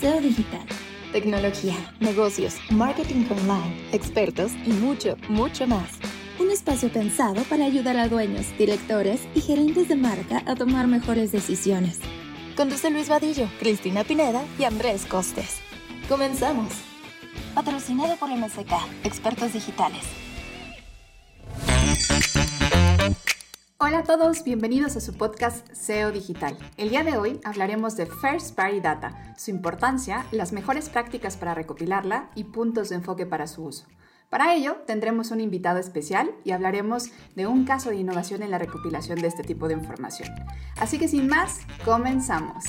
SEO digital, tecnología, negocios, marketing online, expertos y mucho, mucho más. Un espacio pensado para ayudar a dueños, directores y gerentes de marca a tomar mejores decisiones. Conduce Luis Vadillo, Cristina Pineda y Andrés Costes. Comenzamos. Patrocinado por MSK, expertos digitales. Hola a todos, bienvenidos a su podcast SEO Digital. El día de hoy hablaremos de First Party Data, su importancia, las mejores prácticas para recopilarla y puntos de enfoque para su uso. Para ello, tendremos un invitado especial y hablaremos de un caso de innovación en la recopilación de este tipo de información. Así que sin más, comenzamos.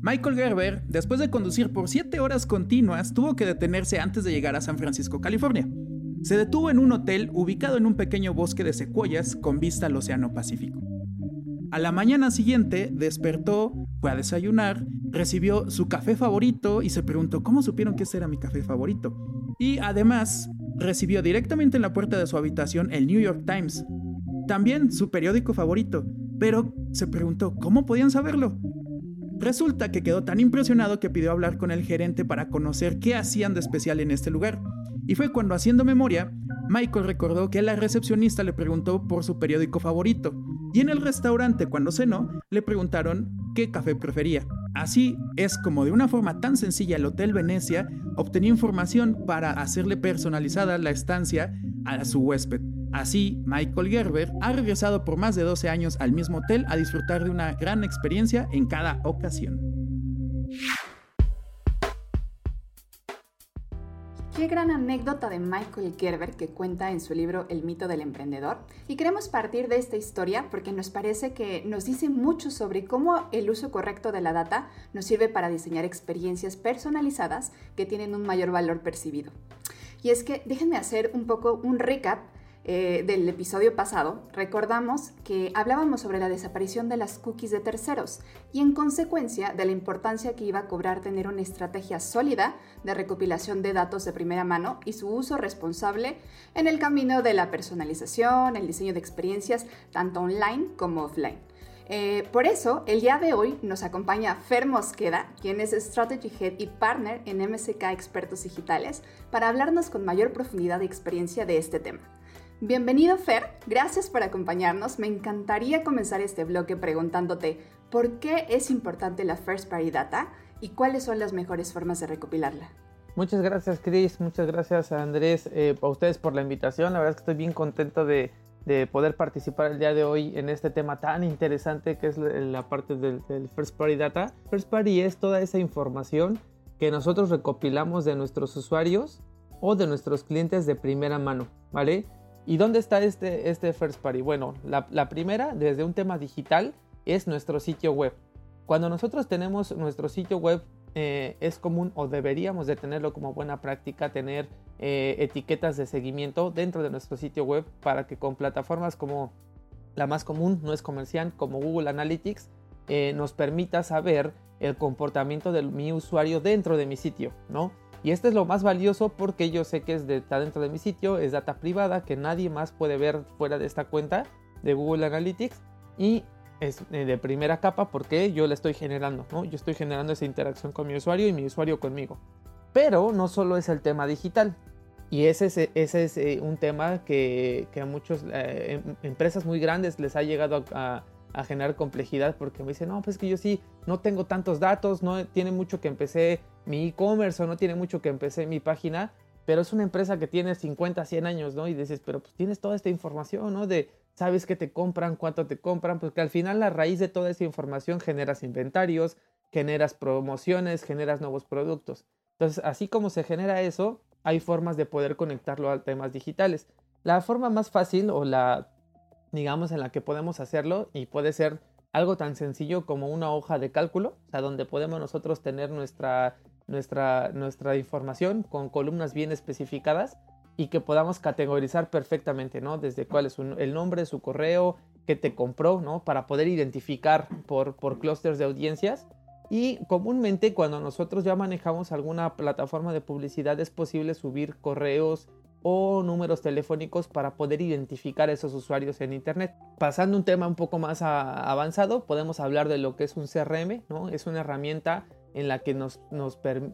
Michael Gerber, después de conducir por 7 horas continuas, tuvo que detenerse antes de llegar a San Francisco, California. Se detuvo en un hotel ubicado en un pequeño bosque de secuoyas con vista al Océano Pacífico. A la mañana siguiente despertó, fue a desayunar, recibió su café favorito y se preguntó cómo supieron que ese era mi café favorito. Y además recibió directamente en la puerta de su habitación el New York Times, también su periódico favorito, pero se preguntó cómo podían saberlo. Resulta que quedó tan impresionado que pidió hablar con el gerente para conocer qué hacían de especial en este lugar. Y fue cuando haciendo memoria, Michael recordó que la recepcionista le preguntó por su periódico favorito, y en el restaurante cuando cenó le preguntaron qué café prefería. Así es como de una forma tan sencilla el Hotel Venecia obtenía información para hacerle personalizada la estancia a su huésped. Así, Michael Gerber ha regresado por más de 12 años al mismo hotel a disfrutar de una gran experiencia en cada ocasión. Qué gran anécdota de Michael Gerber que cuenta en su libro El mito del emprendedor. Y queremos partir de esta historia porque nos parece que nos dice mucho sobre cómo el uso correcto de la data nos sirve para diseñar experiencias personalizadas que tienen un mayor valor percibido. Y es que déjenme hacer un poco un recap eh, del episodio pasado, recordamos que hablábamos sobre la desaparición de las cookies de terceros y en consecuencia de la importancia que iba a cobrar tener una estrategia sólida de recopilación de datos de primera mano y su uso responsable en el camino de la personalización, el diseño de experiencias tanto online como offline. Eh, por eso, el día de hoy nos acompaña Fer Mosqueda, quien es Strategy Head y Partner en MSK Expertos Digitales, para hablarnos con mayor profundidad y experiencia de este tema. Bienvenido Fer, gracias por acompañarnos. Me encantaría comenzar este bloque preguntándote por qué es importante la First Party Data y cuáles son las mejores formas de recopilarla. Muchas gracias Chris, muchas gracias a Andrés, eh, a ustedes por la invitación. La verdad es que estoy bien contento de, poder participar el día de hoy en este tema tan interesante que es la parte del, del First Party Data. First Party es toda esa información que nosotros recopilamos de nuestros usuarios o de nuestros clientes de primera mano, ¿vale? ¿Y dónde está este, este First Party? Bueno, la, primera, desde un tema digital, es nuestro sitio web. Cuando nosotros tenemos nuestro sitio web, eh, es común o deberíamos de tenerlo como buena práctica, tener eh, etiquetas de seguimiento dentro de nuestro sitio web para que con plataformas como la más común, no es comercial, como Google Analytics, eh, nos permita saber el comportamiento de mi usuario dentro de mi sitio, ¿no? Y este es lo más valioso porque yo sé que es de, está dentro de mi sitio, es data privada que nadie más puede ver fuera de esta cuenta de Google Analytics y es eh, de primera capa porque yo la estoy generando, ¿no? Yo estoy generando esa interacción con mi usuario y mi usuario conmigo. Pero no solo es el tema digital. Y ese es, ese es eh, un tema que, que a muchas eh, em, empresas muy grandes les ha llegado a, a, generar complejidad porque me dicen, no, pues que yo sí no tengo tantos datos, no tiene mucho que empecé mi e-commerce o no tiene mucho que empecé mi página, pero es una empresa que tiene 50, 100 años, ¿no? Y dices, pero pues tienes toda esta información, ¿no? De sabes qué te compran, cuánto te compran, porque al final la raíz de toda esa información generas inventarios, generas promociones, generas nuevos productos. Entonces, así como se genera eso, hay formas de poder conectarlo a temas digitales. La forma más fácil o la, digamos, en la que podemos hacerlo y puede ser algo tan sencillo como una hoja de cálculo, o sea, donde podemos nosotros tener nuestra nuestra, nuestra información con columnas bien especificadas y que podamos categorizar perfectamente, ¿no? Desde cuál es el nombre, su correo, qué te compró, ¿no? Para poder identificar por, por clústeres de audiencias. Y comúnmente cuando nosotros ya manejamos alguna plataforma de publicidad es posible subir correos o números telefónicos para poder identificar a esos usuarios en Internet. Pasando un tema un poco más avanzado, podemos hablar de lo que es un CRM, ¿no? Es una herramienta en la que nos,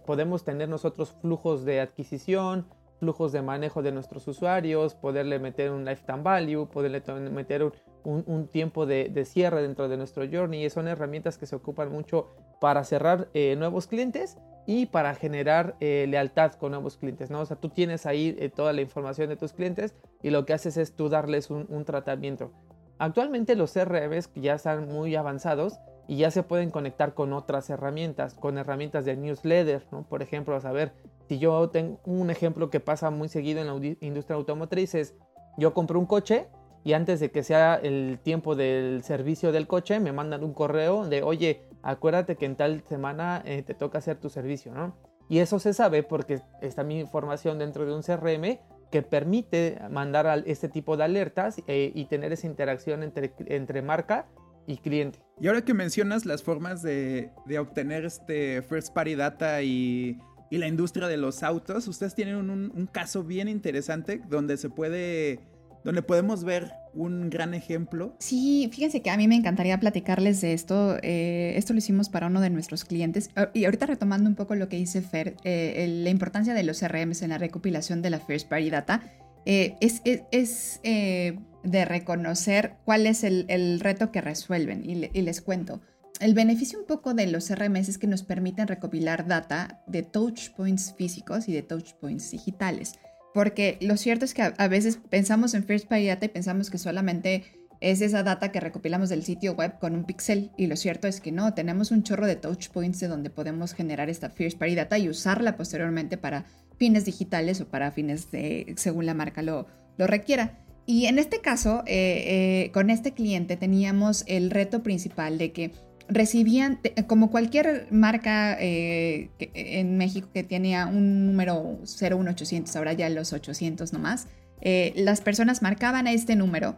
podemos tener nosotros flujos de adquisición, flujos de manejo de nuestros usuarios, poderle meter un lifetime value, poderle meter un, tiempo de, cierre dentro de nuestro journey. Son herramientas que se ocupan mucho para cerrar eh, nuevos clientes y para generar eh, lealtad con nuevos clientes, ¿no? O sea, tú tienes ahí eh, toda la información de tus clientes y lo que haces es tú darles un, tratamiento. Actualmente los CRMs ya están muy avanzados y ya se pueden conectar con otras herramientas, con herramientas de newsletter, ¿no? Por ejemplo, saber, si yo tengo un ejemplo que pasa muy seguido en la industria automotriz es, yo compro un coche y antes de que sea el tiempo del servicio del coche me mandan un correo de, oye, acuérdate que en tal semana eh, te toca hacer tu servicio, ¿no? Y eso se sabe porque está mi información dentro de un CRM que permite mandar este tipo de alertas eh, y tener esa interacción entre, entre marca y cliente. Y ahora que mencionas las formas de, obtener este first party data y, la industria de los autos, ustedes tienen un, caso bien interesante donde se puede donde podemos ver un gran ejemplo. Sí, fíjense que a mí me encantaría platicarles de esto. Eh, esto lo hicimos para uno de nuestros clientes. Ah, y ahorita retomando un poco lo que dice Fer, eh, la importancia de los CRMs en la recopilación de la First Party Data, eh, es, de reconocer cuál es el, reto que resuelven. Y, y les cuento. El beneficio un poco de los CRMs es que nos permiten recopilar data de touch points físicos y de touch points digitales porque lo cierto es que a, veces pensamos en First Party Data y pensamos que solamente es esa data que recopilamos del sitio web con un pixel y lo cierto es que no, tenemos un chorro de touch points de donde podemos generar esta First Party Data y usarla posteriormente para fines digitales o para fines de, según la marca lo, lo requiera. Y en este caso, eh, eh, con este cliente teníamos el reto principal de que recibían, como cualquier marca eh, en México que tenía un número 01800, ahora ya los 800 nomás, eh, las personas marcaban a este número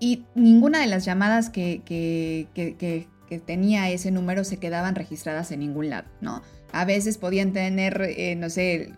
y ninguna de las llamadas que, que, tenía ese número se quedaban registradas en ningún lado, ¿no? A veces podían tener, eh, no sé,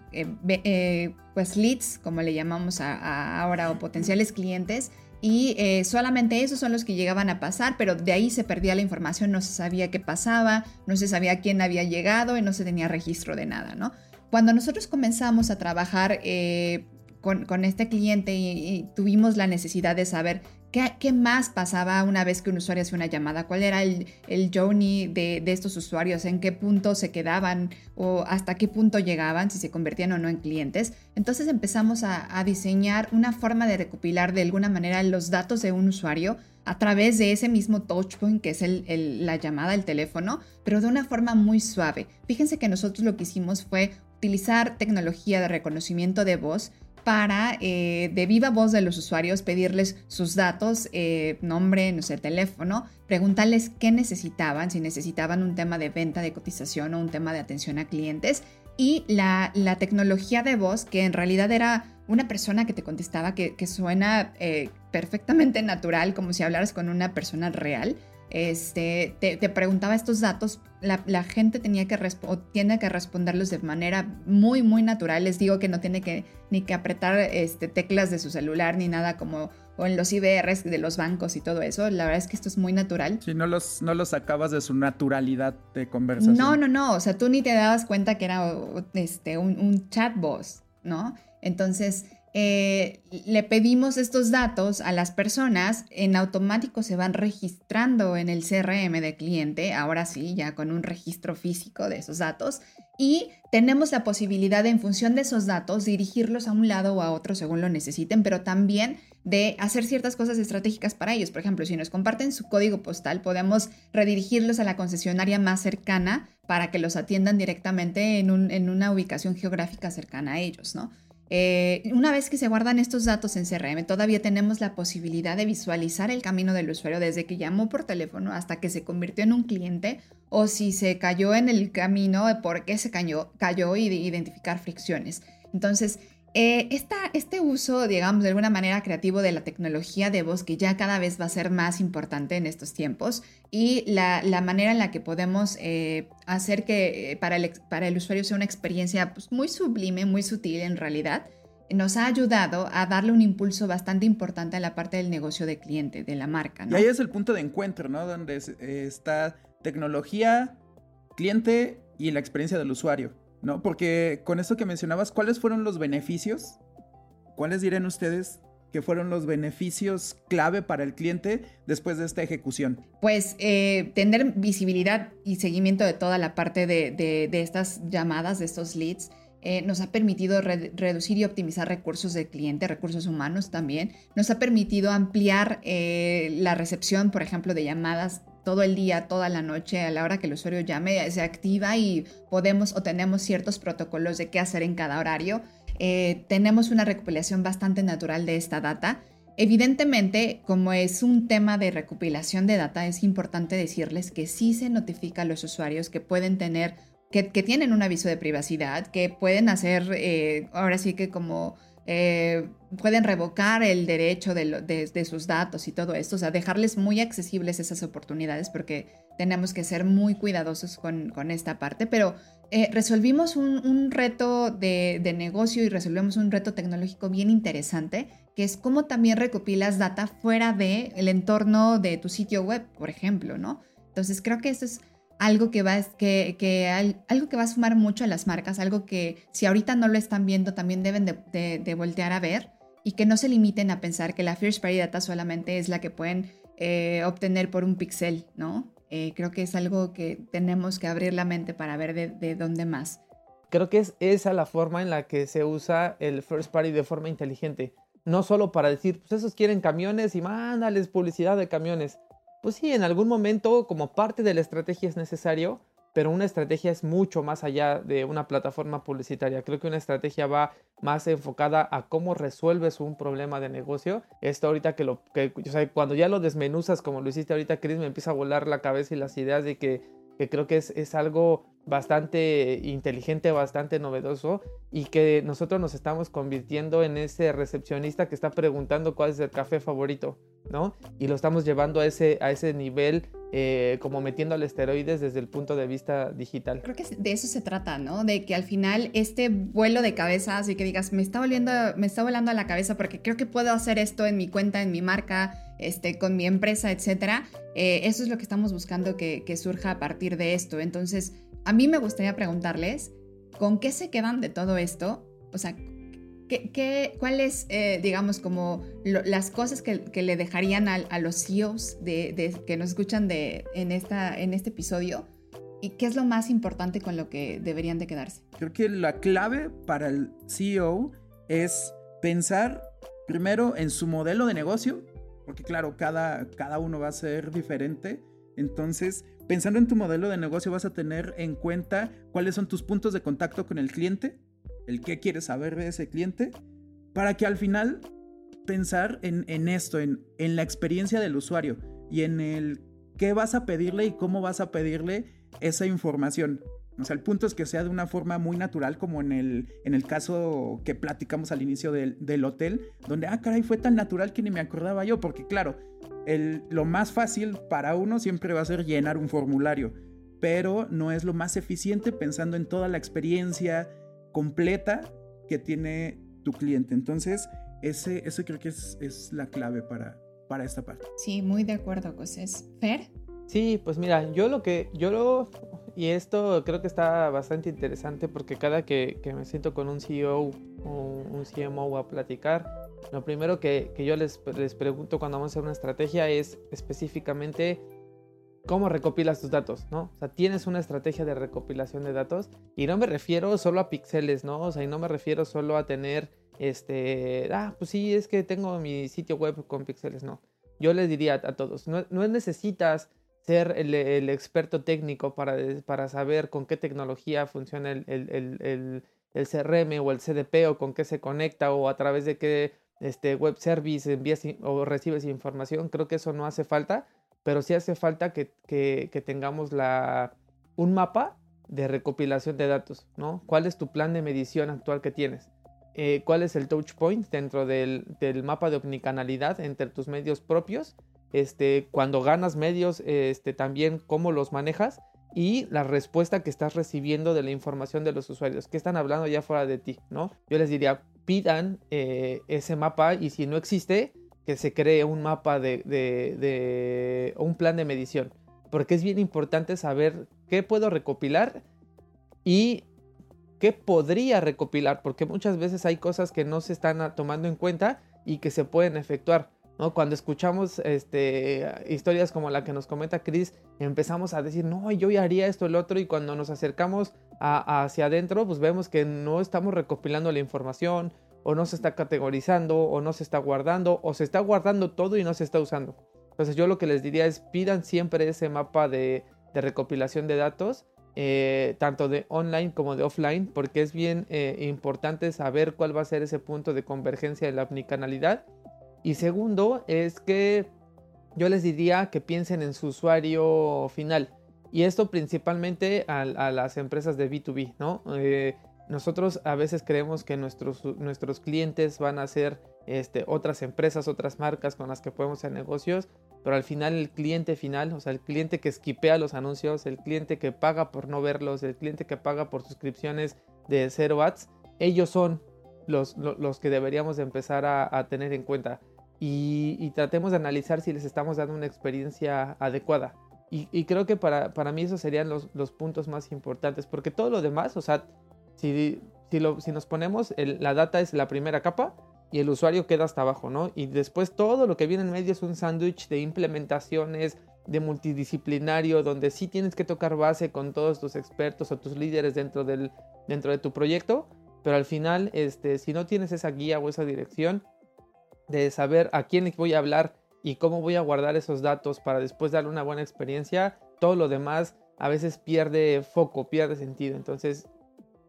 pues leads, como le llamamos ahora, o potenciales clientes, y eh, solamente esos son los que llegaban a pasar, pero de ahí se perdía la información, no se sabía qué pasaba, no se sabía quién había llegado y no se tenía registro de nada, ¿no? Cuando nosotros comenzamos a trabajar eh, con, este cliente y, tuvimos la necesidad de saber qué, más pasaba una vez que un usuario hacía una llamada, cuál era el, journey de, estos usuarios, en qué punto se quedaban o hasta qué punto llegaban, si se convertían o no en clientes. Entonces empezamos a, diseñar una forma de recopilar de alguna manera los datos de un usuario a través de ese mismo touchpoint que es la llamada, el teléfono, pero de una forma muy suave. Fíjense que nosotros lo que hicimos fue utilizar tecnología de reconocimiento de voz para eh, de viva voz de los usuarios pedirles sus datos, eh, nombre, no sé, teléfono, preguntarles qué necesitaban, si necesitaban un tema de venta, de cotización o un tema de atención a clientes. Y la, tecnología de voz, que en realidad era una persona que te contestaba, que, suena eh, perfectamente natural, como si hablaras con una persona real, este, te, preguntaba estos datos, la, gente tenía que, tiene que responderlos de manera muy, muy natural. Les digo que no tiene que ni que apretar este, teclas de su celular ni nada como o en los IBRs de los bancos y todo eso. La verdad es que esto es muy natural. Si no los, no los sacabas de su naturalidad de conversación. No, no, no. O sea, tú ni te dabas cuenta que era este, un, un chat boss, ¿no? Entonces, eh, le pedimos estos datos a las personas, en automático se van registrando en el CRM de cliente, ahora sí, ya con un registro físico de esos datos, y tenemos la posibilidad de, en función de esos datos, dirigirlos a un lado o a otro según lo necesiten, pero también de hacer ciertas cosas estratégicas para ellos. Por ejemplo, si nos comparten su código postal, podemos redirigirlos a la concesionaria más cercana para que los atiendan directamente en, en una ubicación geográfica cercana a ellos, ¿no? Eh, una vez que se guardan estos datos en CRM, todavía tenemos la posibilidad de visualizar el camino del usuario desde que llamó por teléfono hasta que se convirtió en un cliente o si se cayó en el camino, por qué se cayó, cayó y identificar fricciones. Entonces, eh, este uso, digamos, de alguna manera creativo de la tecnología de voz que ya cada vez va a ser más importante en estos tiempos y la, manera en la que podemos eh, hacer que eh, para el, para el, usuario sea una experiencia pues, muy sublime, muy sutil en realidad, nos ha ayudado a darle un impulso bastante importante a la parte del negocio de cliente, de la marca. Y ahí es el punto de encuentro, ¿no? Donde está tecnología, cliente y la experiencia del usuario, ¿no? Porque con esto que mencionabas, ¿cuáles fueron los beneficios? ¿Cuáles dirán ustedes que fueron los beneficios clave para el cliente después de esta ejecución? Pues eh, tener visibilidad y seguimiento de toda la parte de, estas llamadas, de estos leads. Eh, nos ha permitido reducir y optimizar recursos del cliente, recursos humanos también. Nos ha permitido ampliar eh, la recepción, por ejemplo, de llamadas todo el día, toda la noche, a la hora que el usuario llame, se activa y podemos o tenemos ciertos protocolos de qué hacer en cada horario. Eh, tenemos una recopilación bastante natural de esta data. Evidentemente, como es un tema de recopilación de data, es importante decirles que sí se notifica a los usuarios que pueden tener, que, tienen un aviso de privacidad, que pueden hacer, eh, ahora sí que como eh, pueden revocar el derecho de, sus datos y todo esto, o sea, dejarles muy accesibles esas oportunidades porque tenemos que ser muy cuidadosos con, esta parte, pero eh, resolvimos un, reto de, negocio y resolvemos un reto tecnológico bien interesante, que es cómo también recopilas data fuera del el entorno de tu sitio web, por ejemplo, ¿no? Entonces creo que eso es algo que, va, que, que, algo que va a sumar mucho a las marcas, algo que si ahorita no lo están viendo también deben de, voltear a ver y que no se limiten a pensar que la First Party Data solamente es la que pueden eh, obtener por un pixel, ¿no? Eh, creo que es algo que tenemos que abrir la mente para ver de, dónde más. Creo que es esa la forma en la que se usa el first party de forma inteligente. No solo para decir, pues esos quieren camiones y mándales publicidad de camiones. Pues sí, en algún momento como parte de la estrategia es necesario, pero una estrategia es mucho más allá de una plataforma publicitaria. Creo que una estrategia va más enfocada a cómo resuelves un problema de negocio. Esto ahorita que lo que o sea, cuando ya lo desmenuzas como lo hiciste ahorita, Chris, me empieza a volar la cabeza y las ideas de que, que creo que es, es algo bastante inteligente, bastante novedoso y que nosotros nos estamos convirtiendo en ese recepcionista que está preguntando cuál es el café favorito, ¿no? Y lo estamos llevando a ese, a ese nivel eh, como metiéndole esteroides desde el punto de vista digital. Creo que de eso se trata, ¿no? De que al final este vuelo de cabeza, así que digas, me está volviendo, me está volando a la cabeza porque creo que puedo hacer esto en mi cuenta, en mi marca, este, con mi empresa, etcétera. Eh, eso es lo que estamos buscando que, que surja a partir de esto. Entonces, a mí me gustaría preguntarles, ¿con qué se quedan de todo esto? O sea, ¿qué, qué cuáles, eh, digamos, como las cosas que, le dejarían a, los CEOs de, que nos escuchan de, en, esta, en este episodio? ¿Y qué es lo más importante con lo que deberían de quedarse? Creo que la clave para el CEO es pensar primero en su modelo de negocio, porque claro, cada, cada uno va a ser diferente. Entonces, pensando en tu modelo de negocio vas a tener en cuenta cuáles son tus puntos de contacto con el cliente, el qué quieres saber de ese cliente, para que al final pensar en, esto, en, en la experiencia del usuario y en el qué vas a pedirle y cómo vas a pedirle esa información. O sea, el punto es que sea de una forma muy natural, como en el, en el caso que platicamos al inicio del, del, hotel, donde, ah, caray, fue tan natural que ni me acordaba yo, porque claro, el, lo más fácil para uno siempre va a ser llenar un formulario, pero no es lo más eficiente pensando en toda la experiencia completa que tiene tu cliente. Entonces, ese, ese creo que es, es la clave para, para esta parte. Sí, muy de acuerdo, José. ¿Fer? Sí, pues mira, yo lo que, yo lo, y esto creo que está bastante interesante porque cada que, que me siento con un CEO o un CMO a platicar, lo primero que, yo les, les, pregunto cuando vamos a hacer una estrategia es específicamente cómo recopilas tus datos, ¿no? O sea, tienes una estrategia de recopilación de datos y no me refiero solo a píxeles, ¿no? O sea, y no me refiero solo a tener, este, ah, pues sí, es que tengo mi sitio web con píxeles, no. Yo les diría a, todos, no, no necesitas ser el, experto técnico para, para saber con qué tecnología funciona el, el, el, CRM o el CDP o con qué se conecta o a través de qué este, web service envías o recibes información. Creo que eso no hace falta, pero sí hace falta que, que, que tengamos la, un mapa de recopilación de datos, ¿no? ¿Cuál es tu plan de medición actual que tienes? Eh, ¿Cuál es el touch point dentro del, del mapa de omnicanalidad entre tus medios propios este, cuando ganas medios, este, también cómo los manejas y la respuesta que estás recibiendo de la información de los usuarios, que están hablando ya fuera de ti, ¿no? Yo les diría, pidan eh, ese mapa y si no existe, que se cree un mapa de, de, un plan de medición, porque es bien importante saber qué puedo recopilar y qué podría recopilar, porque muchas veces hay cosas que no se están tomando en cuenta y que se pueden efectuar. ¿No? Cuando escuchamos este, historias como la que nos comenta Chris, empezamos a decir, no, yo ya haría esto, el otro, y cuando nos acercamos hacia adentro, pues vemos que no estamos recopilando la información, o no se está categorizando, o no se está guardando, o se está guardando todo y no se está usando. Entonces yo lo que les diría es pidan siempre ese mapa de, recopilación de datos, eh, tanto de online como de offline, porque es bien eh, importante saber cuál va a ser ese punto de convergencia de la omnicanalidad y segundo es que yo les diría que piensen en su usuario final. Y esto principalmente a, las empresas de B2B, ¿no? Eh, nosotros a veces creemos que nuestros, nuestros clientes van a ser este, otras empresas, otras marcas con las que podemos hacer negocios, pero al final el cliente final, o sea, el cliente que esquipea los anuncios, el cliente que paga por no verlos, el cliente que paga por suscripciones de 0 ads, ellos son los, los, que deberíamos empezar a tener en cuenta y, tratemos de analizar si les estamos dando una experiencia adecuada. Y, creo que para, para, mí esos serían los, los, puntos más importantes, porque todo lo demás, o sea, si, si, lo, si nos ponemos, la data es la primera capa y el usuario queda hasta abajo, ¿no? Y después todo lo que viene en medio es un sándwich de implementaciones, de multidisciplinario, donde sí tienes que tocar base con todos tus expertos o tus líderes dentro, del, dentro de tu proyecto, pero al final, este, si no tienes esa guía o esa dirección, de saber a quién voy a hablar y cómo voy a guardar esos datos para después darle una buena experiencia, todo lo demás a veces pierde foco, pierde sentido. Entonces,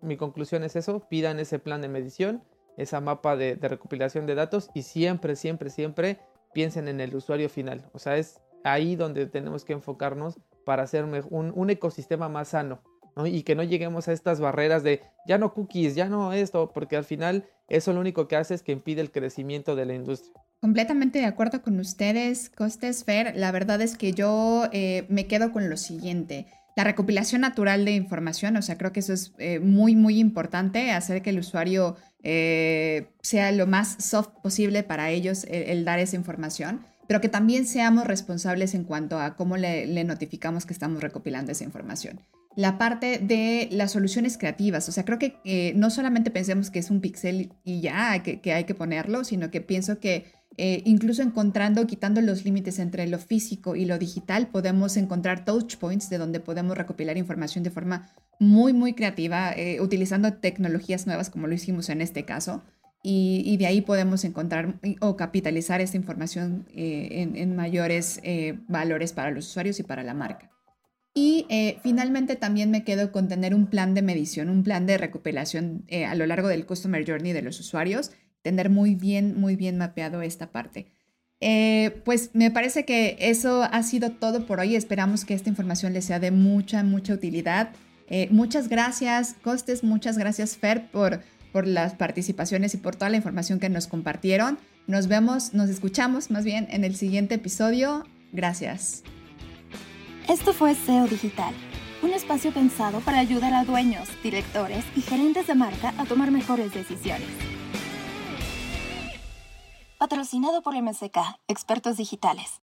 mi conclusión es eso, pidan ese plan de medición, esa mapa de, recopilación de datos y siempre, siempre, siempre piensen en el usuario final. O sea, es ahí donde tenemos que enfocarnos para hacer un, un ecosistema más sano. Y que no lleguemos a estas barreras de ya no cookies, ya no esto, porque al final eso lo único que hace es que impide el crecimiento de la industria. Completamente de acuerdo con ustedes, Costes Fer. La verdad es que yo eh, me quedo con lo siguiente. La recopilación natural de información, o sea, creo que eso es eh, muy, muy importante, hacer que el usuario eh, sea lo más soft posible para ellos el, dar esa información, pero que también seamos responsables en cuanto a cómo le notificamos que estamos recopilando esa información la parte de las soluciones creativas. O sea, creo que eh, no solamente pensemos que es un pixel y ya que, hay que ponerlo, sino que pienso que eh, incluso encontrando, quitando los límites entre lo físico y lo digital, podemos encontrar touch points de donde podemos recopilar información de forma muy, muy creativa, eh, utilizando tecnologías nuevas como lo hicimos en este caso. Y, de ahí podemos encontrar o capitalizar esta información en, mayores valores para los usuarios y para la marca. Y eh, finalmente también me quedo con tener un plan de medición, un plan de recopilación eh, a lo largo del Customer Journey de los usuarios, tener muy bien, muy bien mapeado esta parte. Eh, pues me parece que eso ha sido todo por hoy. Esperamos que esta información les sea de mucha, mucha utilidad. muchas gracias, Costes, muchas gracias, Fer, por, por las participaciones y por toda la información que nos compartieron. Nos vemos, nos escuchamos más bien en el siguiente episodio. Gracias. Esto fue SEO Digital, un espacio pensado para ayudar a dueños, directores y gerentes de marca a tomar mejores decisiones. Patrocinado por MSK, expertos digitales.